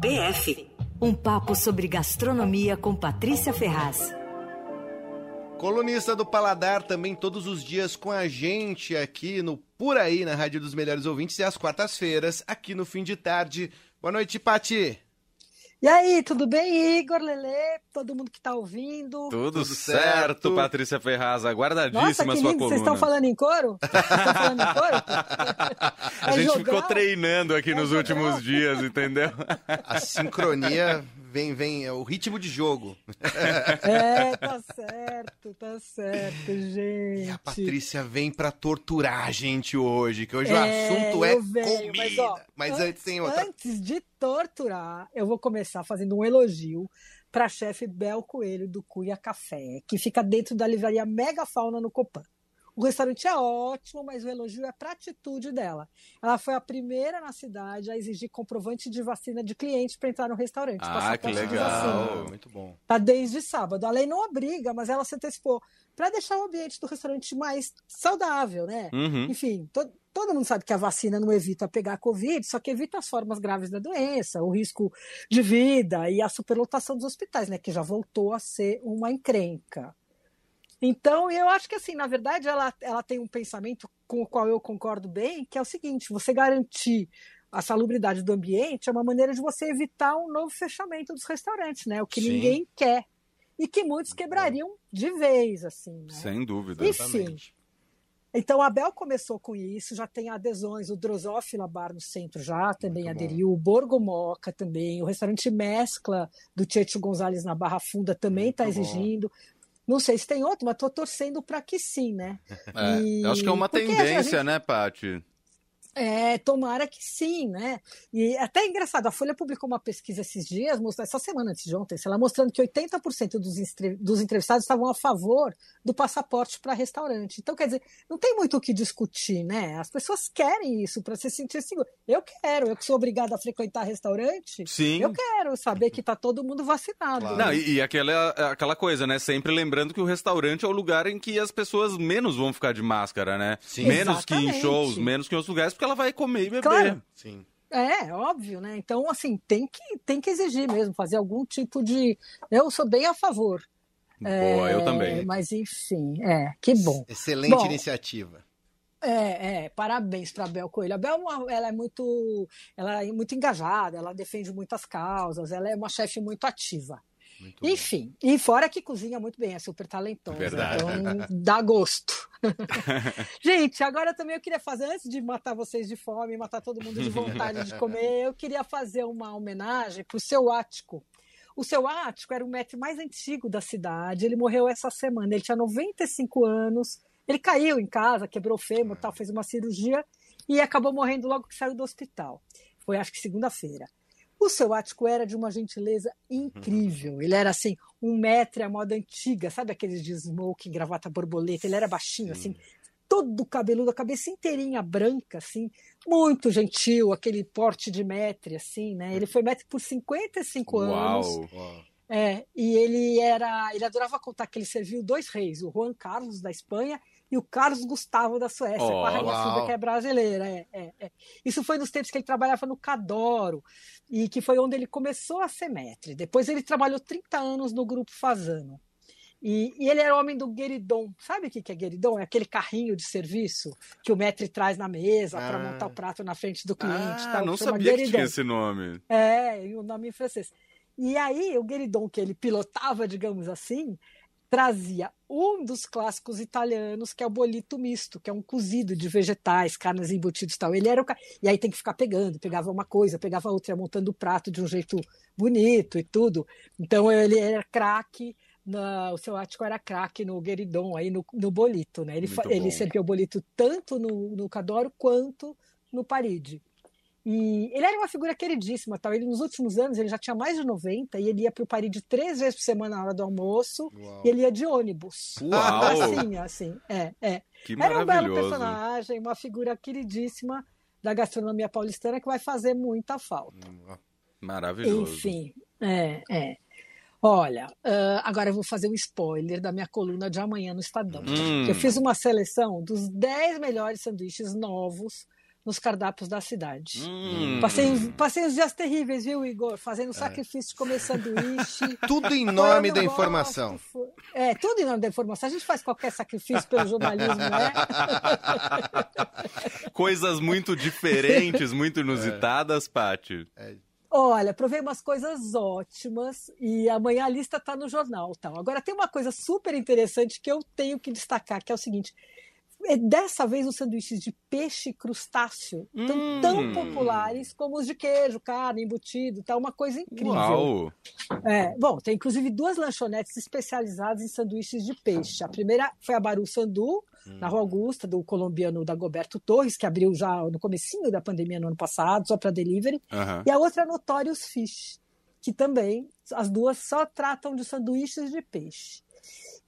PF um papo sobre gastronomia com Patrícia Ferraz. Colunista do Paladar também todos os dias com a gente aqui no Por Aí, na Rádio dos Melhores Ouvintes, e às quartas-feiras, aqui no fim de tarde. Boa noite, Pati. E aí, tudo bem, Igor, Lele, todo mundo que está ouvindo? Tudo, tudo certo, certo, Patrícia Ferraz, aguardadíssima Nossa, que sua lindo. coluna. Vocês estão falando em coro? Estão falando em coro? a é gente jogar? ficou treinando aqui é nos jogar? últimos dias, entendeu? A sincronia vem, vem, é o ritmo de jogo. É, tá certo, tá certo, gente. E a Patrícia vem para torturar a gente hoje, que hoje é, o assunto é venho, comida. Mas, ó, mas antes, antes tem outra. Antes de torturar, eu vou começar fazendo um elogio para a chefe Bel Coelho do Cuia Café, que fica dentro da livraria Mega Fauna no Copan. O restaurante é ótimo, mas o elogio é para a atitude dela. Ela foi a primeira na cidade a exigir comprovante de vacina de cliente para entrar no restaurante. Ah, que legal! Muito bom. Tá desde sábado. A lei não obriga, mas ela se antecipou para deixar o ambiente do restaurante mais saudável, né? Uhum. Enfim, to todo mundo sabe que a vacina não evita pegar Covid, só que evita as formas graves da doença, o risco de vida e a superlotação dos hospitais, né? Que já voltou a ser uma encrenca. Então, eu acho que, assim, na verdade, ela, ela tem um pensamento com o qual eu concordo bem, que é o seguinte: você garantir a salubridade do ambiente é uma maneira de você evitar um novo fechamento dos restaurantes, né? O que Sim. ninguém quer. E que muitos quebrariam de vez, assim. Né? Sem dúvida. Enfim. Exatamente. Então, a Bel começou com isso, já tem adesões, o Drosófila Bar no centro já também Muito aderiu, bom. o Borgo Moca também, o restaurante Mescla do Tietchan Gonzalez na Barra Funda também está exigindo. Bom. Não sei se tem outro, mas estou torcendo para que sim, né? É, e... Acho que é uma Porque tendência, gente... né, Paty? É, tomara que sim, né? E até é engraçado, a Folha publicou uma pesquisa esses dias, essa semana antes de ontem, ela mostrando que 80% dos, dos entrevistados estavam a favor do passaporte para restaurante. Então, quer dizer, não tem muito o que discutir, né? As pessoas querem isso para se sentir seguro. Eu quero, eu que sou obrigada a frequentar restaurante, sim. eu quero saber que está todo mundo vacinado. Claro. Não, e, e aquela, aquela coisa, né? Sempre lembrando que o restaurante é o lugar em que as pessoas menos vão ficar de máscara, né? Sim. Menos Exatamente. que em shows, menos que em outros lugares, porque ela vai comer e beber. Claro. Sim. É, óbvio, né? Então, assim, tem que, tem que exigir mesmo, fazer algum tipo de. Eu sou bem a favor. Boa, é, eu também. Mas, enfim, é, que bom. Excelente bom, iniciativa. É, é, parabéns para a Bel Coelho. A Bel ela é muito, ela é muito engajada, ela defende muitas causas, ela é uma chefe muito ativa. Muito Enfim, bom. e fora que cozinha muito bem, é super talentosa. Verdade. Então dá gosto. Gente, agora também eu queria fazer, antes de matar vocês de fome, matar todo mundo de vontade de comer, eu queria fazer uma homenagem para o seu Ático. O seu Ático era o mestre mais antigo da cidade, ele morreu essa semana, ele tinha 95 anos, ele caiu em casa, quebrou o fêmur, tal, fez uma cirurgia e acabou morrendo logo que saiu do hospital. Foi acho que segunda-feira. O seu ático era de uma gentileza incrível. Ele era assim, um metro à moda antiga, sabe aqueles de smoking, gravata borboleta? Ele era baixinho, Sim. assim, todo cabeludo, a cabeça inteirinha branca, assim, muito gentil, aquele porte de metre, assim, né? Ele foi metre por 55 Uau. anos. Uau. É, e ele era, ele adorava contar que ele serviu dois reis, o Juan Carlos da Espanha e o Carlos Gustavo da Suécia, oh, com a Rainha Silvia, que é brasileira. É, é, é. Isso foi nos tempos que ele trabalhava no Cadoro, e que foi onde ele começou a ser metre. Depois ele trabalhou 30 anos no Grupo Fazano. E, e ele era homem do gueridon. Sabe o que é gueridon? É aquele carrinho de serviço que o metre traz na mesa ah. para montar o prato na frente do cliente. Ah, tal, não sabia que tinha esse nome. É, o nome em francês. E aí, o gueridon que ele pilotava, digamos assim, trazia um dos clássicos italianos, que é o bolito misto, que é um cozido de vegetais, carnes embutidas e tal. Ele era o E aí tem que ficar pegando, pegava uma coisa, pegava outra, ia montando o prato de um jeito bonito e tudo. Então ele era craque. o seu ático era craque no gueridon, aí no, no bolito, né? Ele, ele servia o bolito tanto no, no Cadoro quanto no Paride. E ele era uma figura queridíssima, tal. Ele nos últimos anos ele já tinha mais de 90 e ele ia para o Paris de três vezes por semana na hora do almoço. Uau. E ele ia de ônibus. Uau. Assim, assim, é, é. Que era um belo personagem, uma figura queridíssima da gastronomia paulistana que vai fazer muita falta. Maravilhoso. Enfim, é, é. Olha, uh, agora eu vou fazer um spoiler da minha coluna de amanhã no Estadão. Hum. Eu fiz uma seleção dos 10 melhores sanduíches novos nos cardápios da cidade. Hum. Passei, passei uns dias terríveis, viu, Igor? Fazendo sacrifício de comer sanduíche. Tudo em nome da informação. É, tudo em nome da informação. A gente faz qualquer sacrifício pelo jornalismo, né? Coisas muito diferentes, muito inusitadas, Paty. Olha, provei umas coisas ótimas e amanhã a lista está no jornal. Tal. Agora, tem uma coisa super interessante que eu tenho que destacar, que é o seguinte. É, Dessa vez, os sanduíches de peixe e crustáceo estão Hum. tão populares como os de queijo, carne, embutido, tá uma coisa incrível. Uau! É, bom, tem inclusive duas lanchonetes especializadas em sanduíches de peixe. A primeira foi a Baru Sandu, na Rua Augusta, do colombiano Dagoberto Torres, que abriu já no comecinho da pandemia no ano passado, só para delivery. Aham. E a outra é Notorious Fish, que também, as duas só tratam de sanduíches de peixe.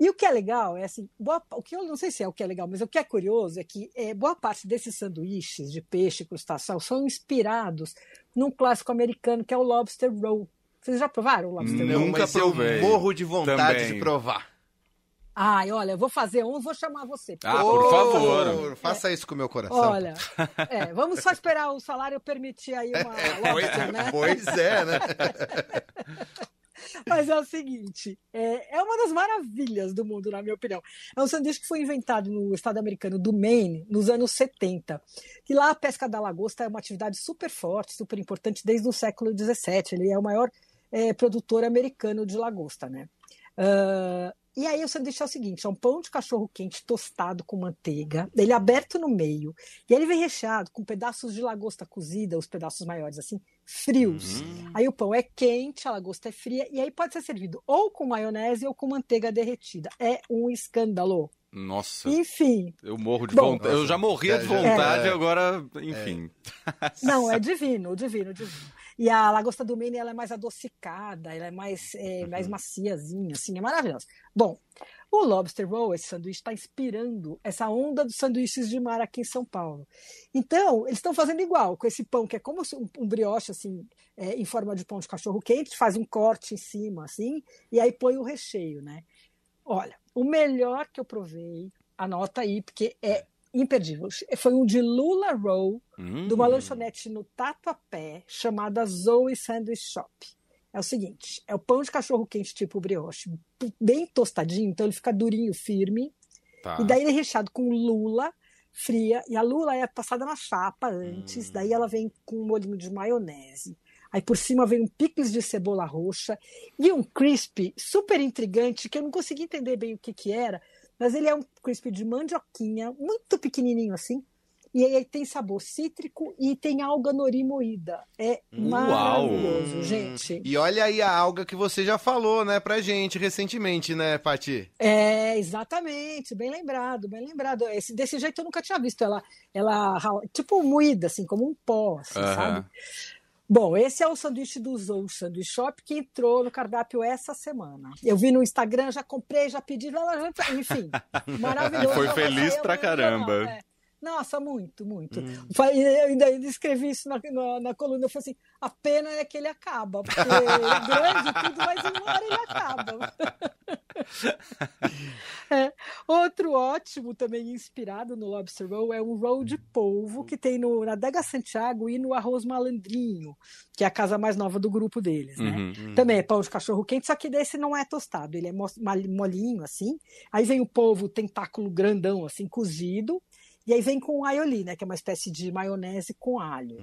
E o que é legal é assim, boa- o que eu não sei se é o que é legal, mas o que é curioso é que é, boa parte desses sanduíches de peixe e crustáceo são inspirados num clássico americano que é o lobster roll. Vocês já provaram o lobster Não. roll? Nunca eu provei. morro de vontade Também. de provar. Ai, olha, eu vou fazer um, vou chamar você. Ah, por favor. Faça isso com o meu coração. Olha, é, vamos só esperar o salário permitir aí uma lobster, né? Pois é, né? Mas é o seguinte, é, é uma das maravilhas do mundo, na minha opinião. É um sanduíche que foi inventado no estado americano do Maine nos anos 70. Que lá a pesca da lagosta é uma atividade super forte, super importante desde o século XVII. Ele é o maior é, produtor americano de lagosta, né? Ah, e aí o sanduíche é o seguinte: é um pão de cachorro quente tostado com manteiga, ele é aberto no meio, e ele vem recheado com pedaços de lagosta cozida, os pedaços maiores, assim, frios. Hum. Aí o pão é quente, a lagosta é fria, e aí pode ser servido ou com maionese ou com manteiga derretida. É um escândalo. Nossa, Enfim, eu morro de Bom. vontade. Eu já morria de já- vontade, é. agora, enfim. não, é divino, divino, divino. E a lagosta do Maine, ela é mais adocicada, ela é mais, é, mais maciazinha, assim, é maravilhosa. Bom, o Lobster Roll, esse sanduíche, está inspirando essa onda dos sanduíches de mar aqui em São Paulo. Então, eles estão fazendo igual, com esse pão, que é como um, um brioche, assim, é, em forma de pão de cachorro quente, faz um corte em cima, assim, e aí põe o recheio, né? Olha, o melhor que eu provei, anota aí, porque é imperdível. Foi um de Lula Roll, Hum. de uma lanchonete no Tatuapé, chamada Zoe Sandwich Shop. É o seguinte, é o pão de cachorro quente tipo brioche, bem tostadinho, então ele fica durinho, firme, Tá. e daí ele é recheado com lula fria, e a lula é passada na chapa antes, Hum. daí ela vem com um molhinho de maionese. Aí por cima vem um picles de cebola roxa e um crispy super intrigante, que eu não consegui entender bem o que que era, mas ele é um crispy de mandioquinha, muito pequenininho assim, e aí tem sabor cítrico e tem alga nori moída. É Uau! maravilhoso, gente. E olha aí a alga que você já falou, né, pra gente recentemente, né, Pati? É, exatamente, bem lembrado, bem lembrado. Esse, desse jeito eu nunca tinha visto ela, ela tipo moída, assim, como um pó, assim, Aham. sabe? Bom, esse é o sanduíche do Zou Sanduíche Shop que entrou no cardápio essa semana. Eu vi no Instagram, já comprei, já pedi, enfim, maravilhoso. E foi feliz pra caramba. é. Nossa, muito, muito. Hum. Eu ainda, escrevi isso na, na, na coluna. Eu falei assim: a pena é que ele acaba, porque é grande tudo, mas uma hora ele acaba. É. Outro ótimo, também inspirado no Lobster Roll, é um roll de polvo que tem no, na Dega Santiago e no Arroz Malandrinho, que é a casa mais nova do grupo deles, né? Uhum. Também é pão de cachorro quente, só que desse não é tostado, ele é molinho assim. Aí vem o polvo tentáculo grandão assim cozido, e aí vem com aioli, né, que é uma espécie de maionese com alho.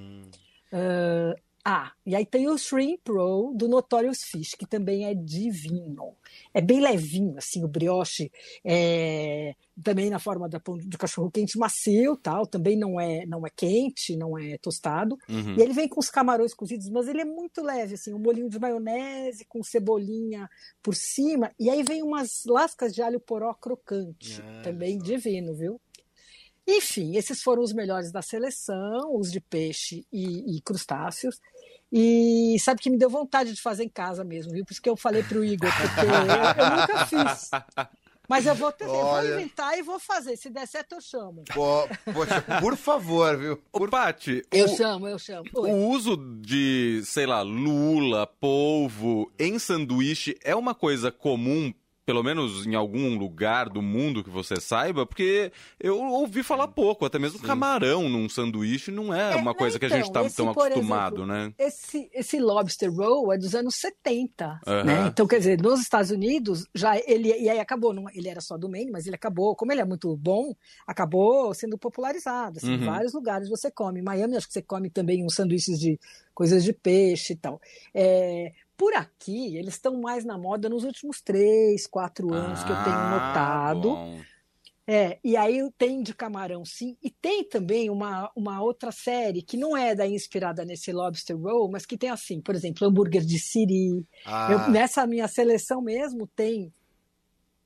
Ah, ah, e aí tem o shrimp roll do Notorious Fish, que também é divino. É bem levinho, assim, o brioche é também na forma da de cachorro quente macio, tal, também não é não é quente, não é tostado. Uhum. E ele vem com os camarões cozidos, mas ele é muito leve, assim, um molhinho de maionese com cebolinha por cima, e aí vem umas lascas de alho poró crocante, Ah, também divino, viu? Enfim, esses foram os melhores da seleção, os de peixe e, e crustáceos. E sabe que me deu vontade de fazer em casa mesmo, viu? Por isso que eu falei pro Igor, porque eu, eu nunca fiz. Mas eu vou, ter, eu vou Olha. inventar e vou fazer. Se der certo, eu chamo. Pô, poxa, por favor, viu? Ô, Paty, Eu o, chamo, eu chamo. Oi. o uso de, sei lá, lula, polvo em sanduíche é uma coisa comum pelo menos em algum lugar do mundo que você saiba? Porque eu ouvi falar pouco, até mesmo Sim. camarão num sanduíche não é, é uma coisa então, que a gente está então, tão acostumado, exemplo, né? Esse, esse lobster roll é dos anos 70, uhum. né? Então, quer dizer, nos Estados Unidos, já ele, e aí acabou, não, ele era só do Maine, mas ele acabou, como ele é muito bom, acabou sendo popularizado, assim, uhum. em vários lugares você come. Em Miami, acho que você come também uns sanduíches de coisas de peixe e tal. É, por aqui, eles estão mais na moda nos últimos três, quatro anos ah, que eu tenho ah, notado. Bom. É, e aí tem de camarão, sim. E tem também uma, uma outra série que não é da inspirada nesse Lobster Roll, mas que tem assim, por exemplo, hambúrguer de siri. Ah. Eu, nessa minha seleção mesmo tem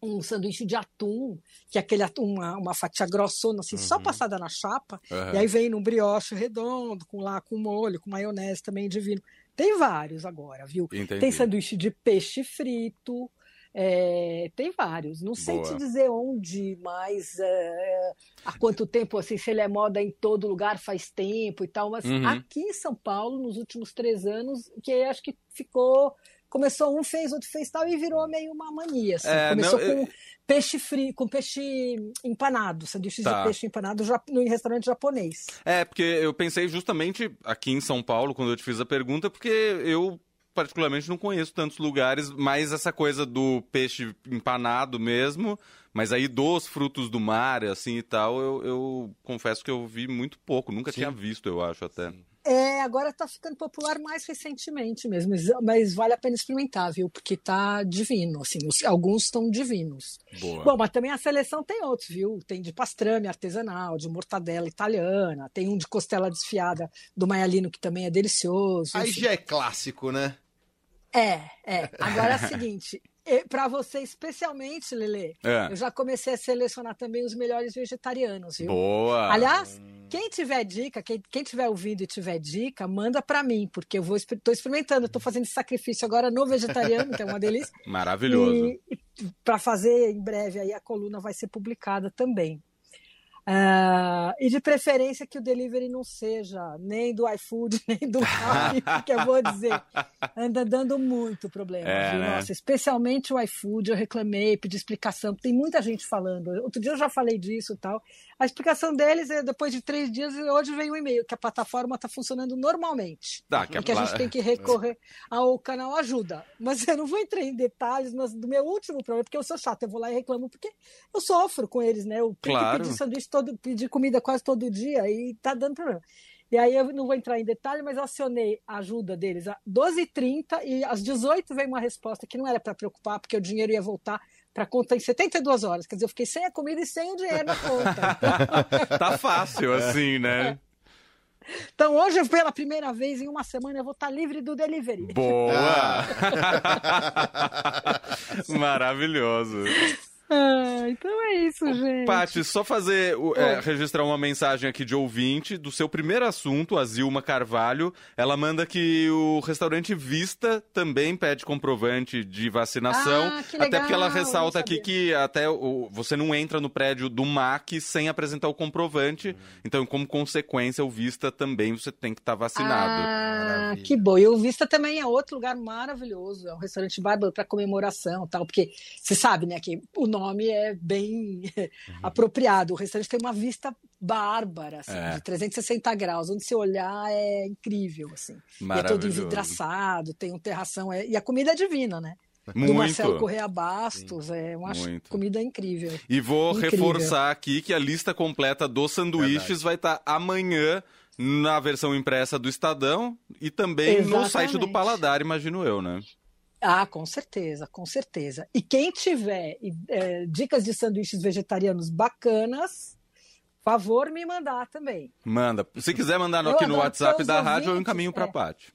um sanduíche de atum, que é aquele atum, uma, uma fatia grossona, assim, uhum. só passada na chapa, uhum. e aí vem num brioche redondo, com lá com molho, com maionese também divino. Tem vários agora, viu? Entendi. Tem sanduíche de peixe frito, é, tem vários. Não sei Boa. te dizer onde, mas é, há quanto tempo, assim, se ele é moda em todo lugar faz tempo e tal, mas uhum. aqui em São Paulo, nos últimos três anos, que acho que ficou começou um fez, outro fez tal e virou meio uma mania. Assim. É, começou não, com eu... peixe frio, com peixe empanado, sanduíches tá. de peixe empanado no restaurante japonês. É, porque eu pensei justamente aqui em São Paulo, quando eu te fiz a pergunta, porque eu particularmente não conheço tantos lugares, mas essa coisa do peixe empanado mesmo, mas aí dos frutos do mar, assim e tal, eu, eu confesso que eu vi muito pouco, nunca Sim. tinha visto, eu acho até. Sim. É, agora está ficando popular mais recentemente mesmo, mas vale a pena experimentar, viu? Porque tá divino, assim, os, alguns estão divinos. Boa. Bom, mas também a seleção tem outros, viu? Tem de pastrame artesanal, de mortadela italiana, tem um de costela desfiada do maialino que também é delicioso. Aí já é clássico, né? É, é. Agora é o seguinte, para você especialmente, Lele, é. eu já comecei a selecionar também os melhores vegetarianos, viu? Boa! Aliás, quem tiver dica, quem, quem tiver ouvido e tiver dica, manda para mim, porque eu vou estou experimentando, estou fazendo esse sacrifício agora no vegetariano, que é uma delícia. Maravilhoso. E, e para fazer em breve aí a coluna vai ser publicada também. Uh, e de preferência que o delivery não seja nem do iFood, nem do Rappi, que eu vou dizer. Anda dando muito problema. É, né? Nossa, especialmente o iFood, eu reclamei, pedi explicação, tem muita gente falando. Outro dia eu já falei disso e tal. A explicação deles é depois de três dias, hoje veio um e-mail, que a plataforma está funcionando normalmente. Tá, que, a, que a gente tem que recorrer ao canal ajuda. Mas eu não vou entrar em detalhes mas do meu último problema, porque eu sou chata, eu vou lá e reclamo, porque eu sofro com eles, né? Eu claro. que pedir sanduíche todo, pedir comida quase todo dia e tá dando problema. E aí eu não vou entrar em detalhe, mas acionei a ajuda deles às 12h30 e às 18 veio uma resposta que não era para preocupar, porque o dinheiro ia voltar para conta em 72 horas. Quer dizer, eu fiquei sem a comida e sem o dinheiro na conta. tá fácil assim, né? É. Então hoje, pela primeira vez em uma semana, eu vou estar livre do delivery. Boa! Maravilhoso. Ah, então é isso, gente. Paty, só fazer, é, registrar uma mensagem aqui de ouvinte do seu primeiro assunto, a Zilma Carvalho. Ela manda que o restaurante Vista também pede comprovante de vacinação. Ah, legal, até porque ela ressalta aqui que até o, você não entra no prédio do MAC sem apresentar o comprovante. Hum. Então, como consequência, o Vista também você tem que estar tá vacinado. Ah, que bom. E o Vista também é outro lugar maravilhoso. É um restaurante bárbaro para comemoração tal. Porque você sabe, né, que o nome é bem uhum. apropriado. O restaurante tem uma vista bárbara, assim, é. de 360 graus. Onde você olhar é incrível, assim. E é todo envidraçado, tem um terração. É... E a comida é divina, né? Muito. Do Marcelo Correa Bastos, Sim. é uma Muito. comida incrível. E vou incrível. reforçar aqui que a lista completa dos sanduíches Verdade. vai estar amanhã na versão impressa do Estadão e também Exatamente. no site do Paladar, imagino eu, né? Ah, com certeza, com certeza. E quem tiver é, dicas de sanduíches vegetarianos bacanas, favor me mandar também. Manda. Se quiser mandar no, aqui no WhatsApp da rádio, eu encaminho para a é, Paty.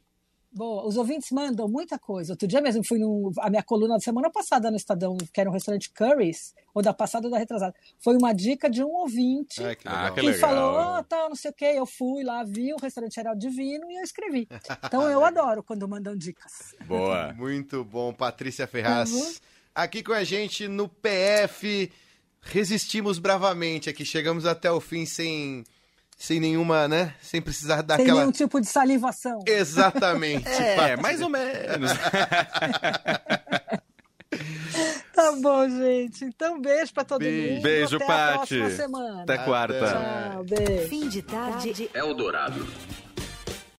Boa, os ouvintes mandam muita coisa. Outro dia mesmo fui no. A minha coluna da semana passada no Estadão, que era um restaurante Curry's, ou da passada ou da retrasada. Foi uma dica de um ouvinte é, que, ah, que, que falou, oh, tal, não sei o quê. Eu fui lá, vi, o restaurante era divino e eu escrevi. Então eu adoro quando mandam dicas. Boa. Muito bom, Patrícia Ferraz. Uhum. Aqui com a gente no PF. Resistimos bravamente aqui, chegamos até o fim sem sem nenhuma, né? Sem precisar dar sem aquela. Sem nenhum tipo de salivação. Exatamente. é, mais ou menos. tá bom, gente. Então, beijo pra todo Beijo. mundo. Beijo, Até Paty. a próxima semana. Até quarta. Até. Tchau, beijo. Fim de tarde. Eldorado.